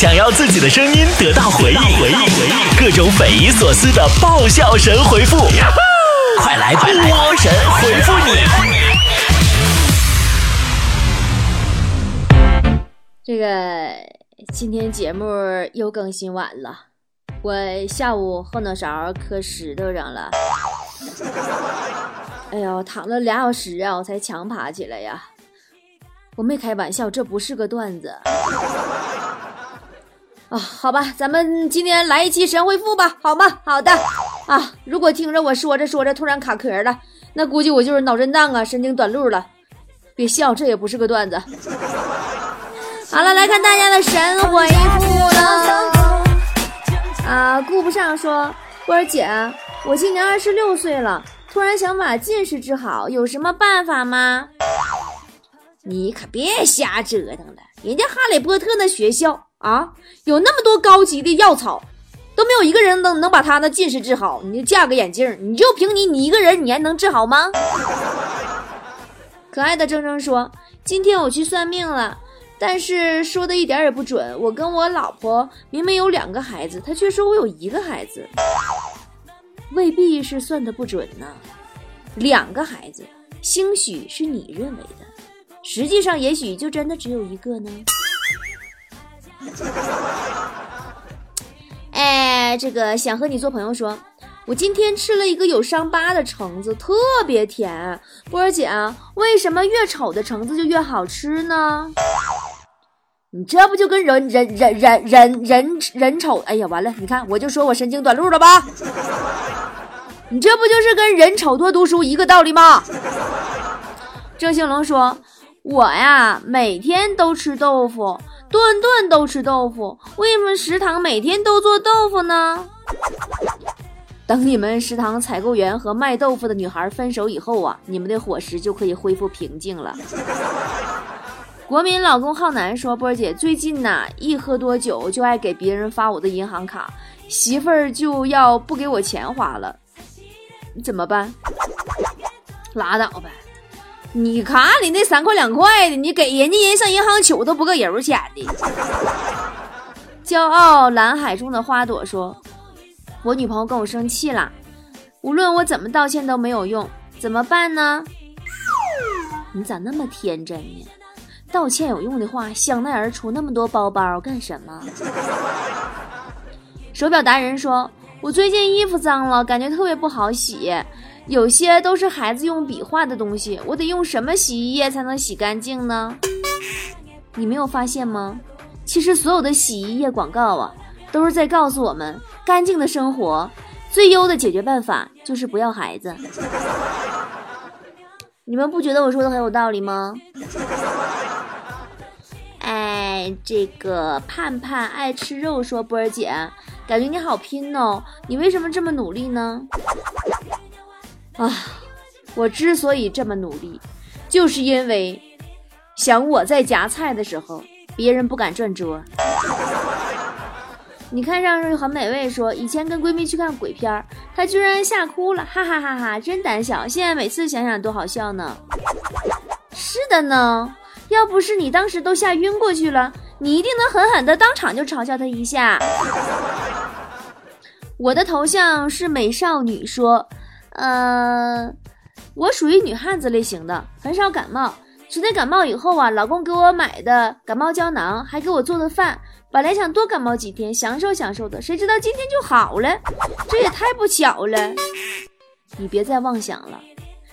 想要自己的声音得到回应，回应，回应，各种匪夷所思的爆笑神回复，快来波神回复你！这个今天节目又更新晚了，我下午后脑勺磕石头上了。哎呦，躺了俩小时啊，我才强爬起来呀！我没开玩笑，这不是个段子啊！好吧，咱们今天来一期神回复吧，好吗？好的啊！如果听着我说着说着突然卡壳了，那估计我就是脑震荡啊，神经短路了。别笑，这也不是个段子。好了，来看大家的神回复了。啊，顾不上说，波儿姐，我今年二十六岁了。突然想把近视治好，有什么办法吗？你可别瞎折腾了，人家哈利波特那学校啊，有那么多高级的药草，都没有一个人能能把他那近视治好。你就架个眼镜，你就凭你你一个人，你还能治好吗？可爱的铮铮说：“今天我去算命了，但是说的一点也不准。我跟我老婆明明有两个孩子，他却说我有一个孩子。”未必是算的不准呢，两个孩子，兴许是你认为的，实际上也许就真的只有一个呢。哎，这个想和你做朋友，说我今天吃了一个有伤疤的橙子，特别甜。波儿姐，为什么越丑的橙子就越好吃呢？你这不就跟人人人人人人人丑？哎呀，完了！你看，我就说我神经短路了吧？你这不就是跟人丑多读书一个道理吗？郑兴龙说：“我呀，每天都吃豆腐，顿顿都吃豆腐。为什么食堂每天都做豆腐呢？等你们食堂采购员和卖豆腐的女孩分手以后啊，你们的伙食就可以恢复平静了。”国民老公浩南说：“波儿姐，最近呐，一喝多酒就爱给别人发我的银行卡，媳妇儿就要不给我钱花了。”你怎么办？拉倒呗！你卡里那三块两块的，你给人家人上银行取都不够油钱的。骄傲蓝海中的花朵说：“我女朋友跟我生气了，无论我怎么道歉都没有用，怎么办呢？”你咋那么天真呢？道歉有用的话，香奈儿出那么多包包干什么？手表达人说。我最近衣服脏了，感觉特别不好洗，有些都是孩子用笔画的东西，我得用什么洗衣液才能洗干净呢？你没有发现吗？其实所有的洗衣液广告啊，都是在告诉我们，干净的生活最优的解决办法就是不要孩子。你们不觉得我说的很有道理吗？哎，这个盼盼爱吃肉说波儿姐，感觉你好拼哦，你为什么这么努力呢？啊，我之所以这么努力，就是因为想我在夹菜的时候，别人不敢转桌。你看上去很美味，说以前跟闺蜜去看鬼片，她居然吓哭了，哈哈哈哈，真胆小。现在每次想想都好笑呢。是的呢。要不是你当时都吓晕过去了，你一定能狠狠的当场就嘲笑她一下。我的头像是美少女，说，呃，我属于女汉子类型的，很少感冒。昨天感冒以后啊，老公给我买的感冒胶囊，还给我做的饭，本来想多感冒几天，享受享受的，谁知道今天就好了，这也太不巧了。你别再妄想了。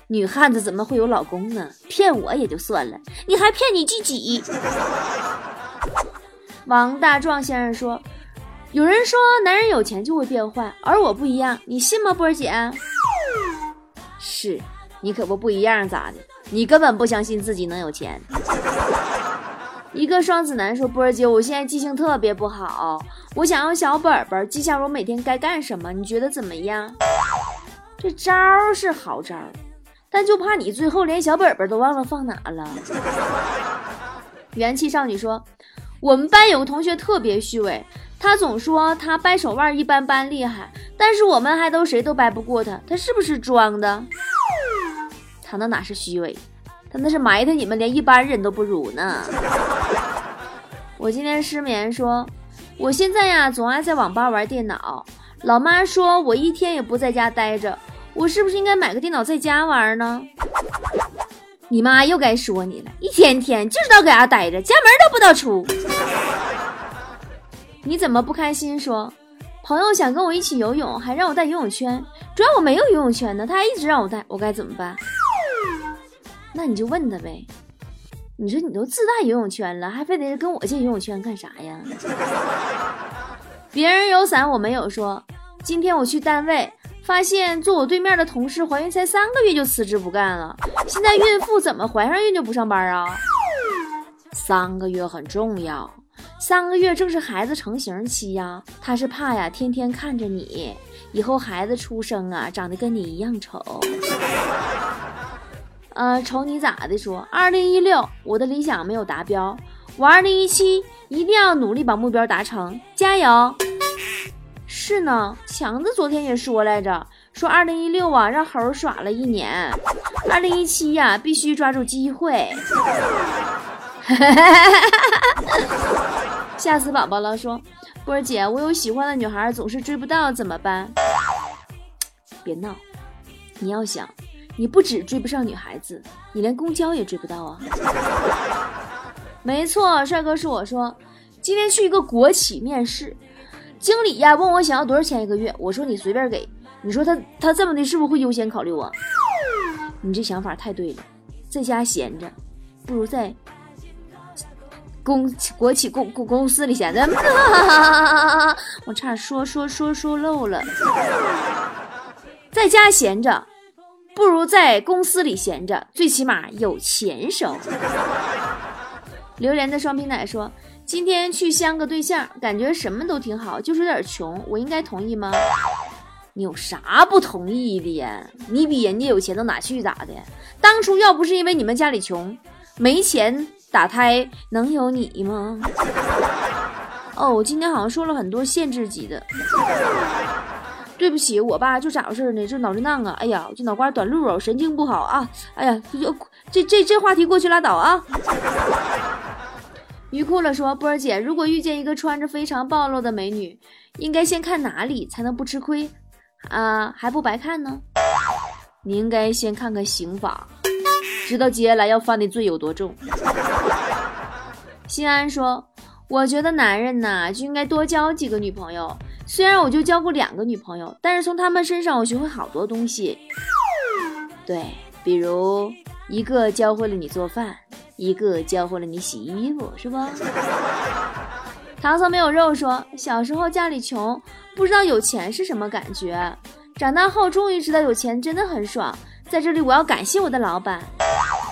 女汉子怎么会有老公呢？骗我也就算了，你还骗你自己。王大壮先生说：“有人说男人有钱就会变坏，而我不一样，你信吗，波儿姐？”是你可不不一样，咋的？你根本不相信自己能有钱。一个双子男说：“波儿姐，我现在记性特别不好，我想用小本本记下我每天该干什么，你觉得怎么样？”这招是好招。但就怕你最后连小本本都忘了放哪了。元气少女说：“我们班有个同学特别虚伪，他总说他掰手腕一般般厉害，但是我们还都谁都掰不过他，他是不是装的？他那哪是虚伪，他那是埋汰你们连一般人都不如呢。”我今天失眠，说我现在呀，总爱在网吧玩电脑。老妈说我一天也不在家待着，我是不是应该买个电脑在家玩呢？你妈又该说你了，一天天就知道搁家待着，家门都不知道出。你怎么不开心？说朋友想跟我一起游泳，还让我带游泳圈，主要我没有游泳圈呢，他还一直让我带，我该怎么办？那你就问他呗。你说你都自带游泳圈了，还非得跟我借游泳圈干啥呀？别人有伞，我没有。说今天我去单位。发现坐我对面的同事怀孕才三个月就辞职不干了，现在孕妇怎么怀上孕就不上班啊？三个月很重要，三个月正是孩子成型期呀，他是怕呀，天天看着你，以后孩子出生啊，长得跟你一样丑。呃，瞅你咋的说？二零一六我的理想没有达标，我二零一七一定要努力把目标达成，加油！是呢，强子昨天也说来着，说二零一六啊让猴耍了一年，二零一七呀必须抓住机会。吓死宝宝了，说波儿姐，我有喜欢的女孩总是追不到怎么办？别闹，你要想，你不止追不上女孩子，你连公交也追不到啊。没错，帅哥是我说，今天去一个国企面试。经理呀，问我想要多少钱一个月，我说你随便给。你说他他这么的，是不是会优先考虑我？你这想法太对了，在家闲着，不如在公国企公公公司里闲着。我差点说说说说漏了，在家闲着，不如在公司里闲着，最起码有钱收。榴莲的双皮奶说。今天去相个对象，感觉什么都挺好，就是有点穷，我应该同意吗？你有啥不同意的呀？你比人家有钱到哪去咋的？当初要不是因为你们家里穷，没钱打胎，能有你吗？哦，我今天好像说了很多限制级的，对不起，我爸就咋回事呢？这脑震荡啊！哎呀，这脑瓜短路哦，神经不好啊！哎呀，这这这话题过去拉倒啊！鱼哭了说：“波儿姐，如果遇见一个穿着非常暴露的美女，应该先看哪里才能不吃亏？啊，还不白看呢？你应该先看看刑法，知道接下来要犯的罪有多重。”心安说：“我觉得男人呐，就应该多交几个女朋友。虽然我就交过两个女朋友，但是从他们身上我学会好多东西。对，比如一个教会了你做饭。”一个教会了你洗衣服，是不？唐僧没有肉说，小时候家里穷，不知道有钱是什么感觉，长大后终于知道有钱真的很爽。在这里，我要感谢我的老板。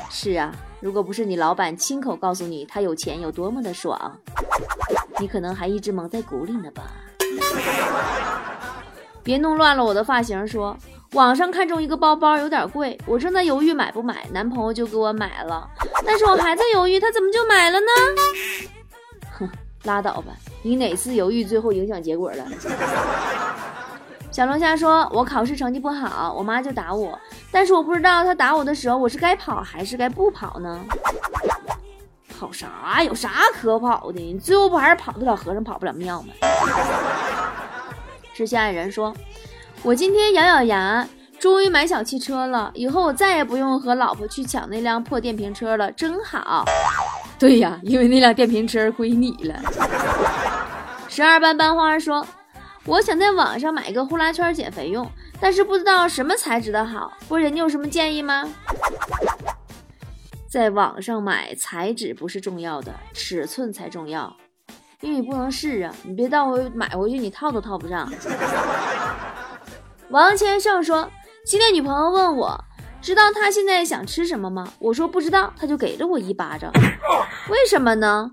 是啊，如果不是你老板亲口告诉你他有钱有多么的爽，你可能还一直蒙在鼓里呢吧。别弄乱了我的发型，说。网上看中一个包包有点贵，我正在犹豫买不买，男朋友就给我买了。但是我还在犹豫，他怎么就买了呢？哼，拉倒吧，你哪次犹豫最后影响结果了？小龙虾说：“我考试成绩不好，我妈就打我，但是我不知道她打我的时候我是该跑还是该不跑呢？跑啥？有啥可跑的？你最后不还是跑得了和尚跑不了庙吗？”是下一人说。我今天咬咬牙，终于买小汽车了。以后我再也不用和老婆去抢那辆破电瓶车了，真好。对呀，因为那辆电瓶车归你了。十二班班花说：“我想在网上买一个呼啦圈减肥用，但是不知道什么材质的好。波姐，你有什么建议吗？”在网上买材质不是重要的，尺寸才重要，因为你不能试啊，你别到回买回去你套都套不上。王千胜说：“今天女朋友问我，知道她现在想吃什么吗？我说不知道，他就给了我一巴掌。为什么呢？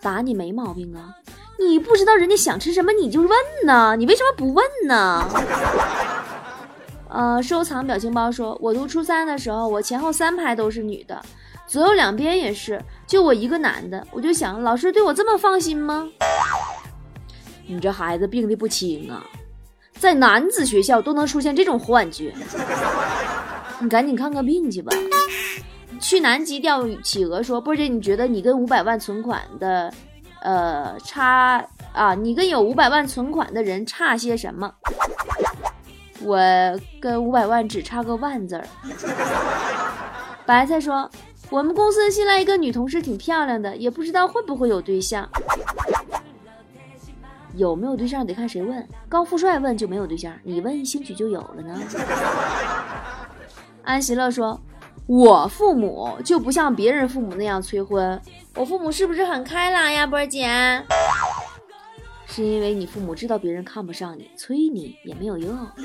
打你没毛病啊！你不知道人家想吃什么，你就问呢？你为什么不问呢？”呃，收藏表情包说：“我读初三的时候，我前后三排都是女的，左右两边也是，就我一个男的。我就想，老师对我这么放心吗？你这孩子病的不轻啊！”在男子学校都能出现这种幻觉，你赶紧看个病去吧。去南极钓企鹅说：“波姐，你觉得你跟五百万存款的，呃，差啊，你跟有五百万存款的人差些什么？我跟五百万只差个万字儿。白菜说，我们公司新来一个女同事，挺漂亮的，也不知道会不会有对象。有没有对象得看谁问。高富帅问就没有对象，你问兴许就有了呢。安喜乐说：“我父母就不像别人父母那样催婚，我父母是不是很开朗呀，波儿姐？是因为你父母知道别人看不上你，催你也没有用。”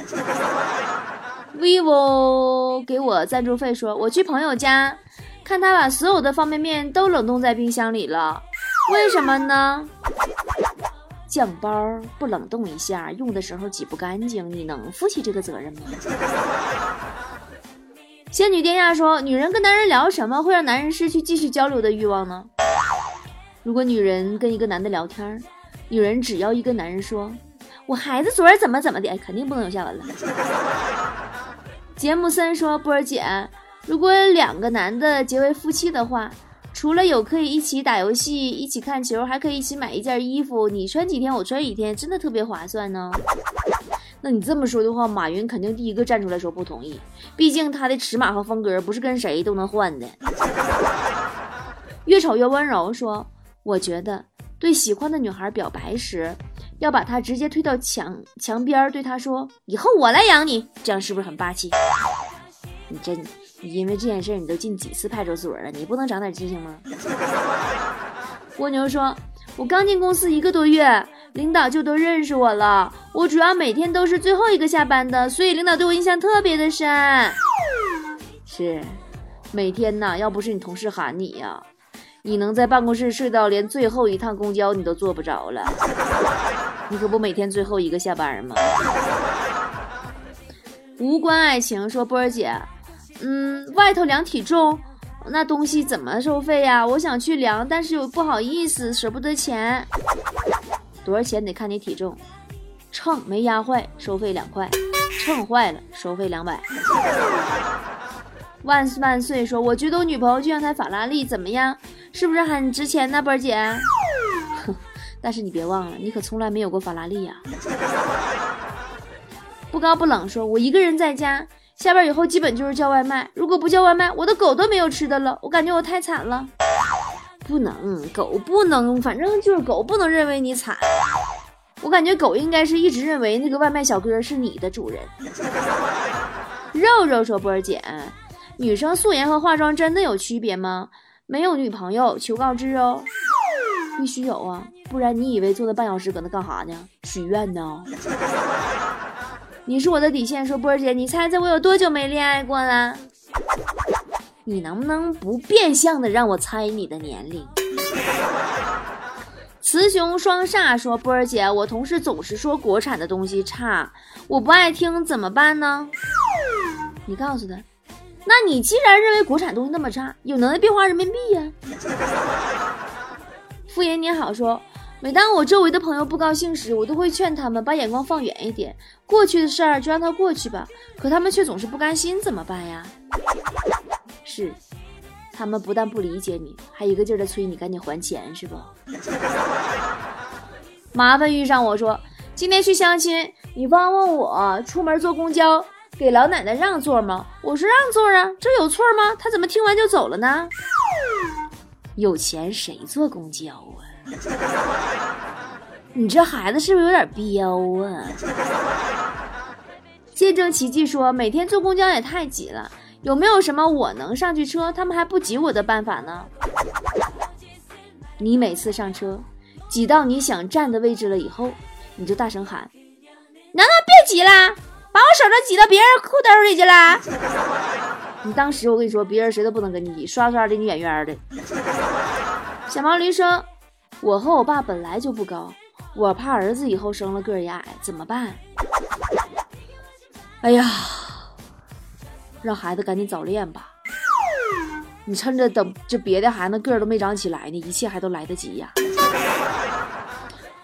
vivo 给我赞助费说：“我去朋友家，看他把所有的方便面都冷冻在冰箱里了，为什么呢？”酱包不冷冻一下，用的时候挤不干净，你能负起这个责任吗？仙女殿下说：“女人跟男人聊什么会让男人失去继续交流的欲望呢？如果女人跟一个男的聊天，女人只要一跟男人说‘我孩子昨儿怎么怎么的’，肯定不能有下文了。”杰姆森说：“波儿姐，如果两个男的结为夫妻的话。”除了有可以一起打游戏、一起看球，还可以一起买一件衣服，你穿几天我穿几天，真的特别划算呢。那你这么说的话，马云肯定第一个站出来说不同意，毕竟他的尺码和风格不是跟谁都能换的。越丑越温柔说，我觉得对喜欢的女孩表白时，要把她直接推到墙墙边，对她说：“以后我来养你。”这样是不是很霸气？你真。你因为这件事，你都进几次派出所了？你不能长点记性吗？蜗牛说：“我刚进公司一个多月，领导就都认识我了。我主要每天都是最后一个下班的，所以领导对我印象特别的深。是，每天呐，要不是你同事喊你呀，你能在办公室睡到连最后一趟公交你都坐不着了。你可不每天最后一个下班吗？”无关爱情说：“波儿姐。”嗯，外头量体重，那东西怎么收费呀？我想去量，但是又不好意思，舍不得钱。多少钱得看你体重，秤没压坏，收费两块；秤坏了，收费两百。万万岁！说，我觉得我女朋友就像台法拉利，怎么样？是不是很值钱呢，波儿姐？哼，但是你别忘了，你可从来没有过法拉利呀。不高不冷，说我一个人在家。下班以后基本就是叫外卖，如果不叫外卖，我的狗都没有吃的了。我感觉我太惨了，不能，狗不能，反正就是狗不能认为你惨。我感觉狗应该是一直认为那个外卖小哥是你的主人。肉肉说：“波儿姐，女生素颜和化妆真的有区别吗？没有女朋友求告知哦。必须有啊，不然你以为坐了半小时搁那干啥呢？许愿呢？”你是我的底线，说波儿姐，你猜猜我有多久没恋爱过了？你能不能不变相的让我猜你的年龄？雌雄双煞说波儿姐，我同事总是说国产的东西差，我不爱听怎么办呢？你告诉他，那你既然认为国产东西那么差，有能耐变化人民币呀？傅言你好说。每当我周围的朋友不高兴时，我都会劝他们把眼光放远一点，过去的事儿就让它过去吧。可他们却总是不甘心，怎么办呀？是，他们不但不理解你，还一个劲儿的催你赶紧还钱，是不？麻烦遇上我说，今天去相亲，女方问我出门坐公交给老奶奶让座吗？我说让座啊，这有错吗？他怎么听完就走了呢？有钱谁坐公交啊？你这孩子是不是有点彪啊？见证奇迹说，每天坐公交也太挤了，有没有什么我能上去车，他们还不挤我的办法呢？你每次上车，挤到你想站的位置了以后，你就大声喊：“能不能别挤啦？把我手都挤到别人裤兜里去了！”你当时我跟你说，别人谁都不能跟你挤，刷刷离你远远的。小毛驴说。我和我爸本来就不高，我怕儿子以后生了个儿也矮，怎么办？哎呀，让孩子赶紧早恋吧。你趁着等这别的孩子个儿都没长起来呢，一切还都来得及呀。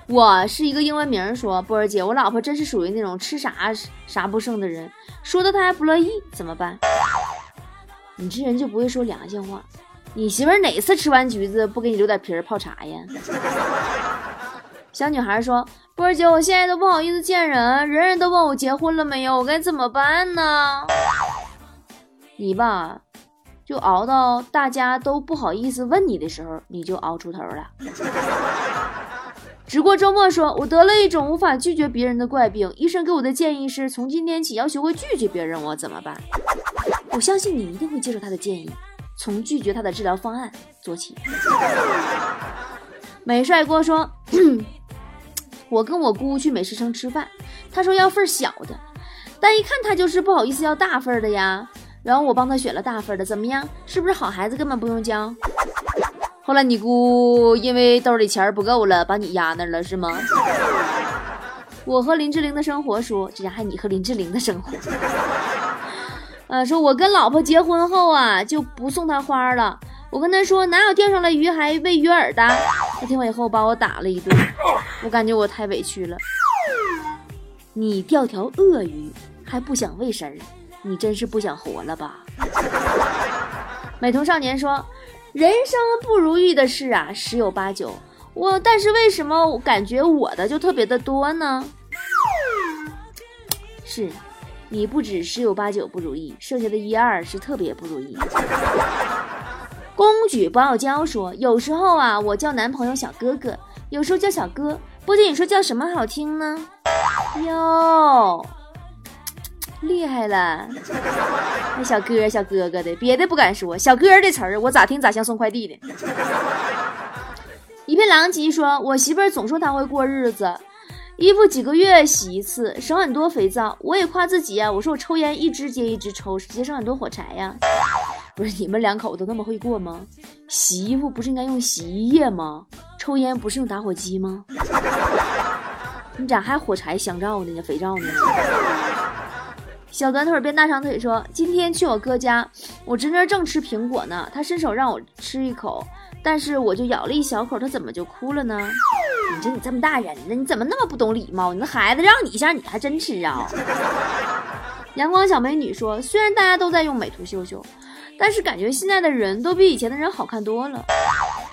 我是一个英文名，说波儿姐，我老婆真是属于那种吃啥啥不剩的人，说的她还不乐意，怎么办？你这人就不会说良心话。你媳妇儿哪次吃完橘子不给你留点皮儿泡茶呀？小女孩说：“波儿姐，我现在都不好意思见人，人人都问我结婚了没有，我该怎么办呢？”你吧，就熬到大家都不好意思问你的时候，你就熬出头了。直过周末说：“我得了一种无法拒绝别人的怪病，医生给我的建议是从今天起要学会拒绝别人，我怎么办？”我相信你一定会接受他的建议，从拒绝他的治疗方案做起。美帅锅说：“ 我跟我姑去美食城吃饭，他说要份小的，但一看他就是不好意思要大份的呀。然后我帮他选了大份的，怎么样？是不是好孩子根本不用教？”后来你姑因为兜里钱不够了，把你压那了是吗？我和林志玲的生活说，这家还你和林志玲的生活。呃，说我跟老婆结婚后啊，就不送她花了。我跟她说，哪有钓上来鱼还喂鱼饵的？她听完以后把我打了一顿，我感觉我太委屈了。你钓条鳄鱼还不想喂食儿，你真是不想活了吧？美瞳少年说。人生不如意的事啊，十有八九。我但是为什么感觉我的就特别的多呢？是，你不止十有八九不如意，剩下的一二是特别不如意。公举不傲娇说，有时候啊，我叫男朋友小哥哥，有时候叫小哥。波姐，你说叫什么好听呢？哟。厉害了，那小哥小哥哥的，别的不敢说，小哥这词儿我咋听咋像送快递的。一片狼藉说，我媳妇儿总说她会过日子，衣服几个月洗一次，省很多肥皂。我也夸自己啊，我说我抽烟一支接一支抽，节省很多火柴呀。不是你们两口子都那么会过吗？洗衣服不是应该用洗衣液吗？抽烟不是用打火机吗？你咋还火柴香皂呢？肥皂呢？小短腿变大长腿说：“今天去我哥家，我侄女正吃苹果呢，他伸手让我吃一口，但是我就咬了一小口，他怎么就哭了呢？你说你这么大人了，你怎么那么不懂礼貌？你那孩子让你一下，你还真吃啊？” 阳光小美女说：“虽然大家都在用美图秀秀，但是感觉现在的人都比以前的人好看多了。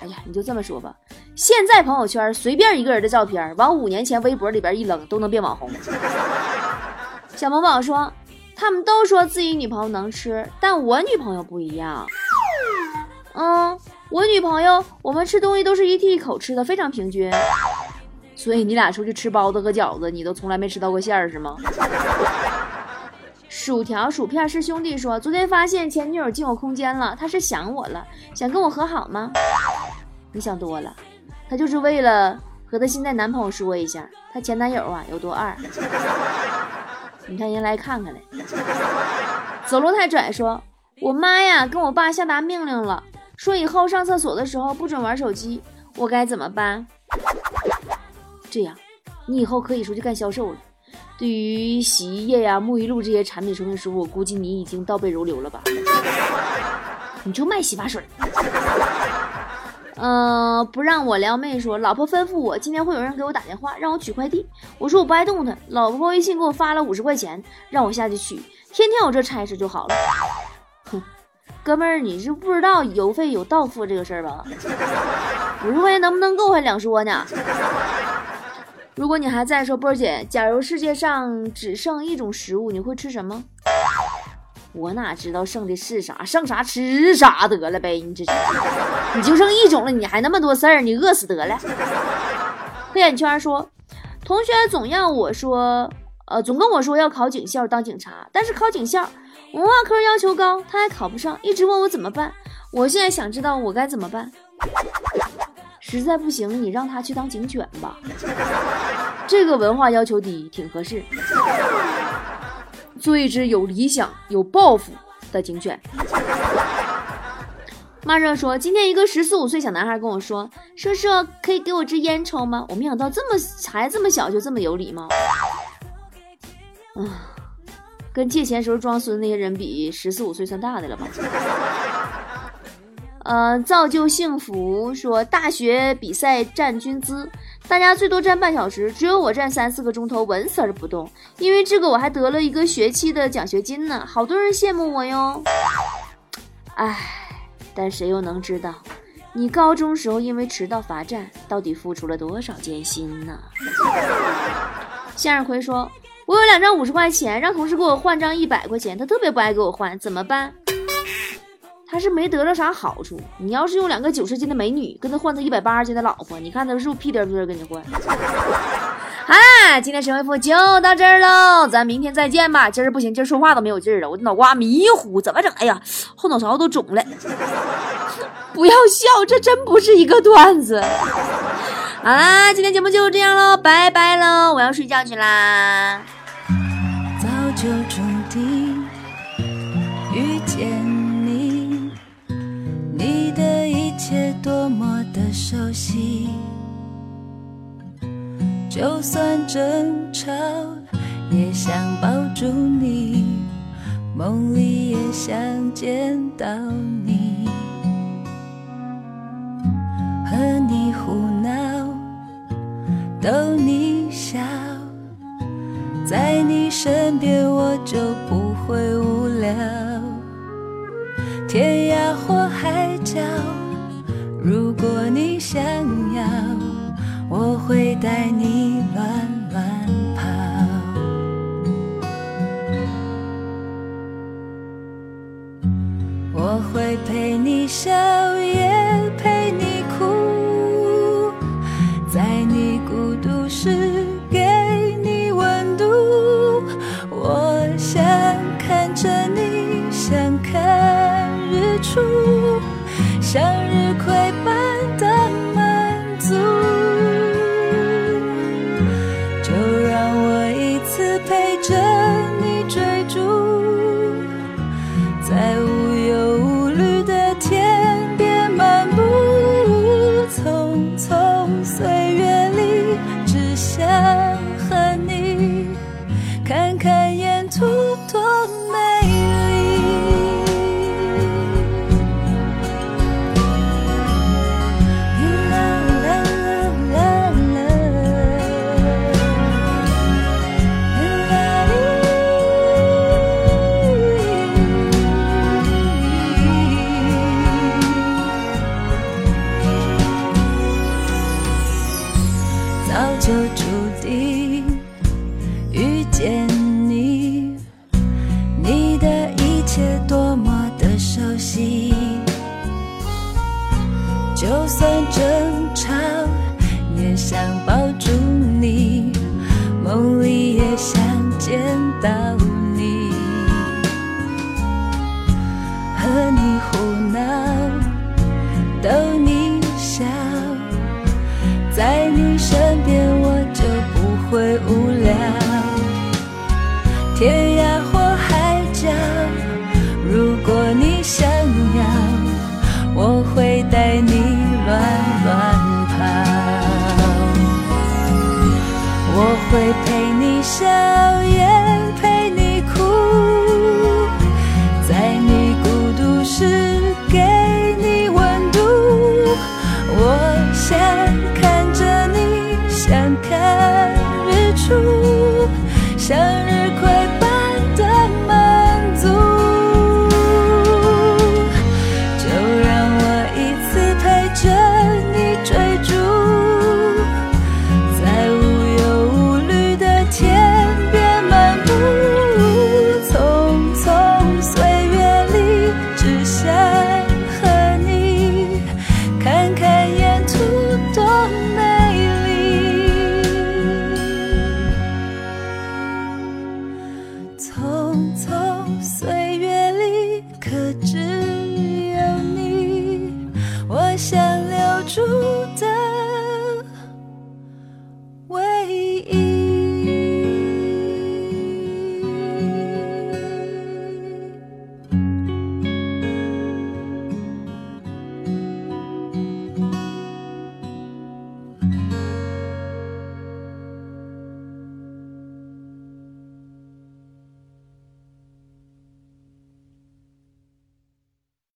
哎呀，你就这么说吧，现在朋友圈随便一个人的照片，往五年前微博里边一扔，都能变网红。”小萌宝说。他们都说自己女朋友能吃，但我女朋友不一样。嗯，我女朋友，我们吃东西都是一屉一口吃的，非常平均。所以你俩出去吃包子和饺子，你都从来没吃到过馅儿是吗？薯条薯片是兄弟说，昨天发现前女友进我空间了，他是想我了，想跟我和好吗？你想多了，他就是为了和他现在男朋友说一下，他前男友啊有多二。你看人来看看来，走路太拽。说，我妈呀，跟我爸下达命令了，说以后上厕所的时候不准玩手机，我该怎么办？这样，你以后可以出去干销售了。对于洗衣液呀、沐浴露这些产品说明书，我估计你已经倒背如流了吧？你就卖洗发水。嗯，不让我撩妹说，老婆吩咐我今天会有人给我打电话让我取快递，我说我不爱动弹，老婆微信给我发了五十块钱让我下去取，天天有这差事就好了。哼，哥们儿，你是不知道邮费有到付这个事儿吧？五十块钱能不能够还两说呢。如果你还在说波儿姐，假如世界上只剩一种食物，你会吃什么？我哪知道剩的是啥，剩啥吃啥得了呗。你这，你就剩一种了，你还那么多事儿，你饿死得了。黑眼圈说，同学总要我说，呃，总跟我说要考警校当警察，但是考警校文化科要求高，他还考不上，一直问我怎么办。我现在想知道我该怎么办。实在不行，你让他去当警犬吧，这个文化要求低，挺合适。做一只有理想、有抱负的警犬。马热说：“今天一个十四五岁小男孩跟我说，叔叔可以给我支烟抽吗？”我没想到这么孩子这么小就这么有礼貌。啊，跟借钱时候装孙子那些人比，十四五岁算大的了吧？呃，造就幸福说大学比赛站军姿，大家最多站半小时，只有我站三四个钟头，纹丝儿不动。因为这个我还得了一个学期的奖学金呢，好多人羡慕我哟。唉，但谁又能知道，你高中时候因为迟到罚站，到底付出了多少艰辛呢？向日葵说：“我有两张五十块钱，让同事给我换张一百块钱，他特别不爱给我换，怎么办？”他是没得到啥好处。你要是用两个九十斤的美女跟他换他一百八十斤的老婆，你看他是不是屁颠屁颠跟你换？嗨，今天神回复就到这儿喽，咱明天再见吧。今儿不行，今儿说话都没有劲儿了，我脑瓜迷糊，怎么整？哎呀，后脑勺都肿了。不要笑，这真不是一个段子。好啦，今天节目就这样喽，拜拜喽，我要睡觉去啦。早就注多么的熟悉，就算争吵，也想抱住你，梦里也想见到你，和你胡闹，逗你笑，在你身边我就不会无聊，天涯或海角。如果你想要，我会带你乱乱跑，我会陪你笑，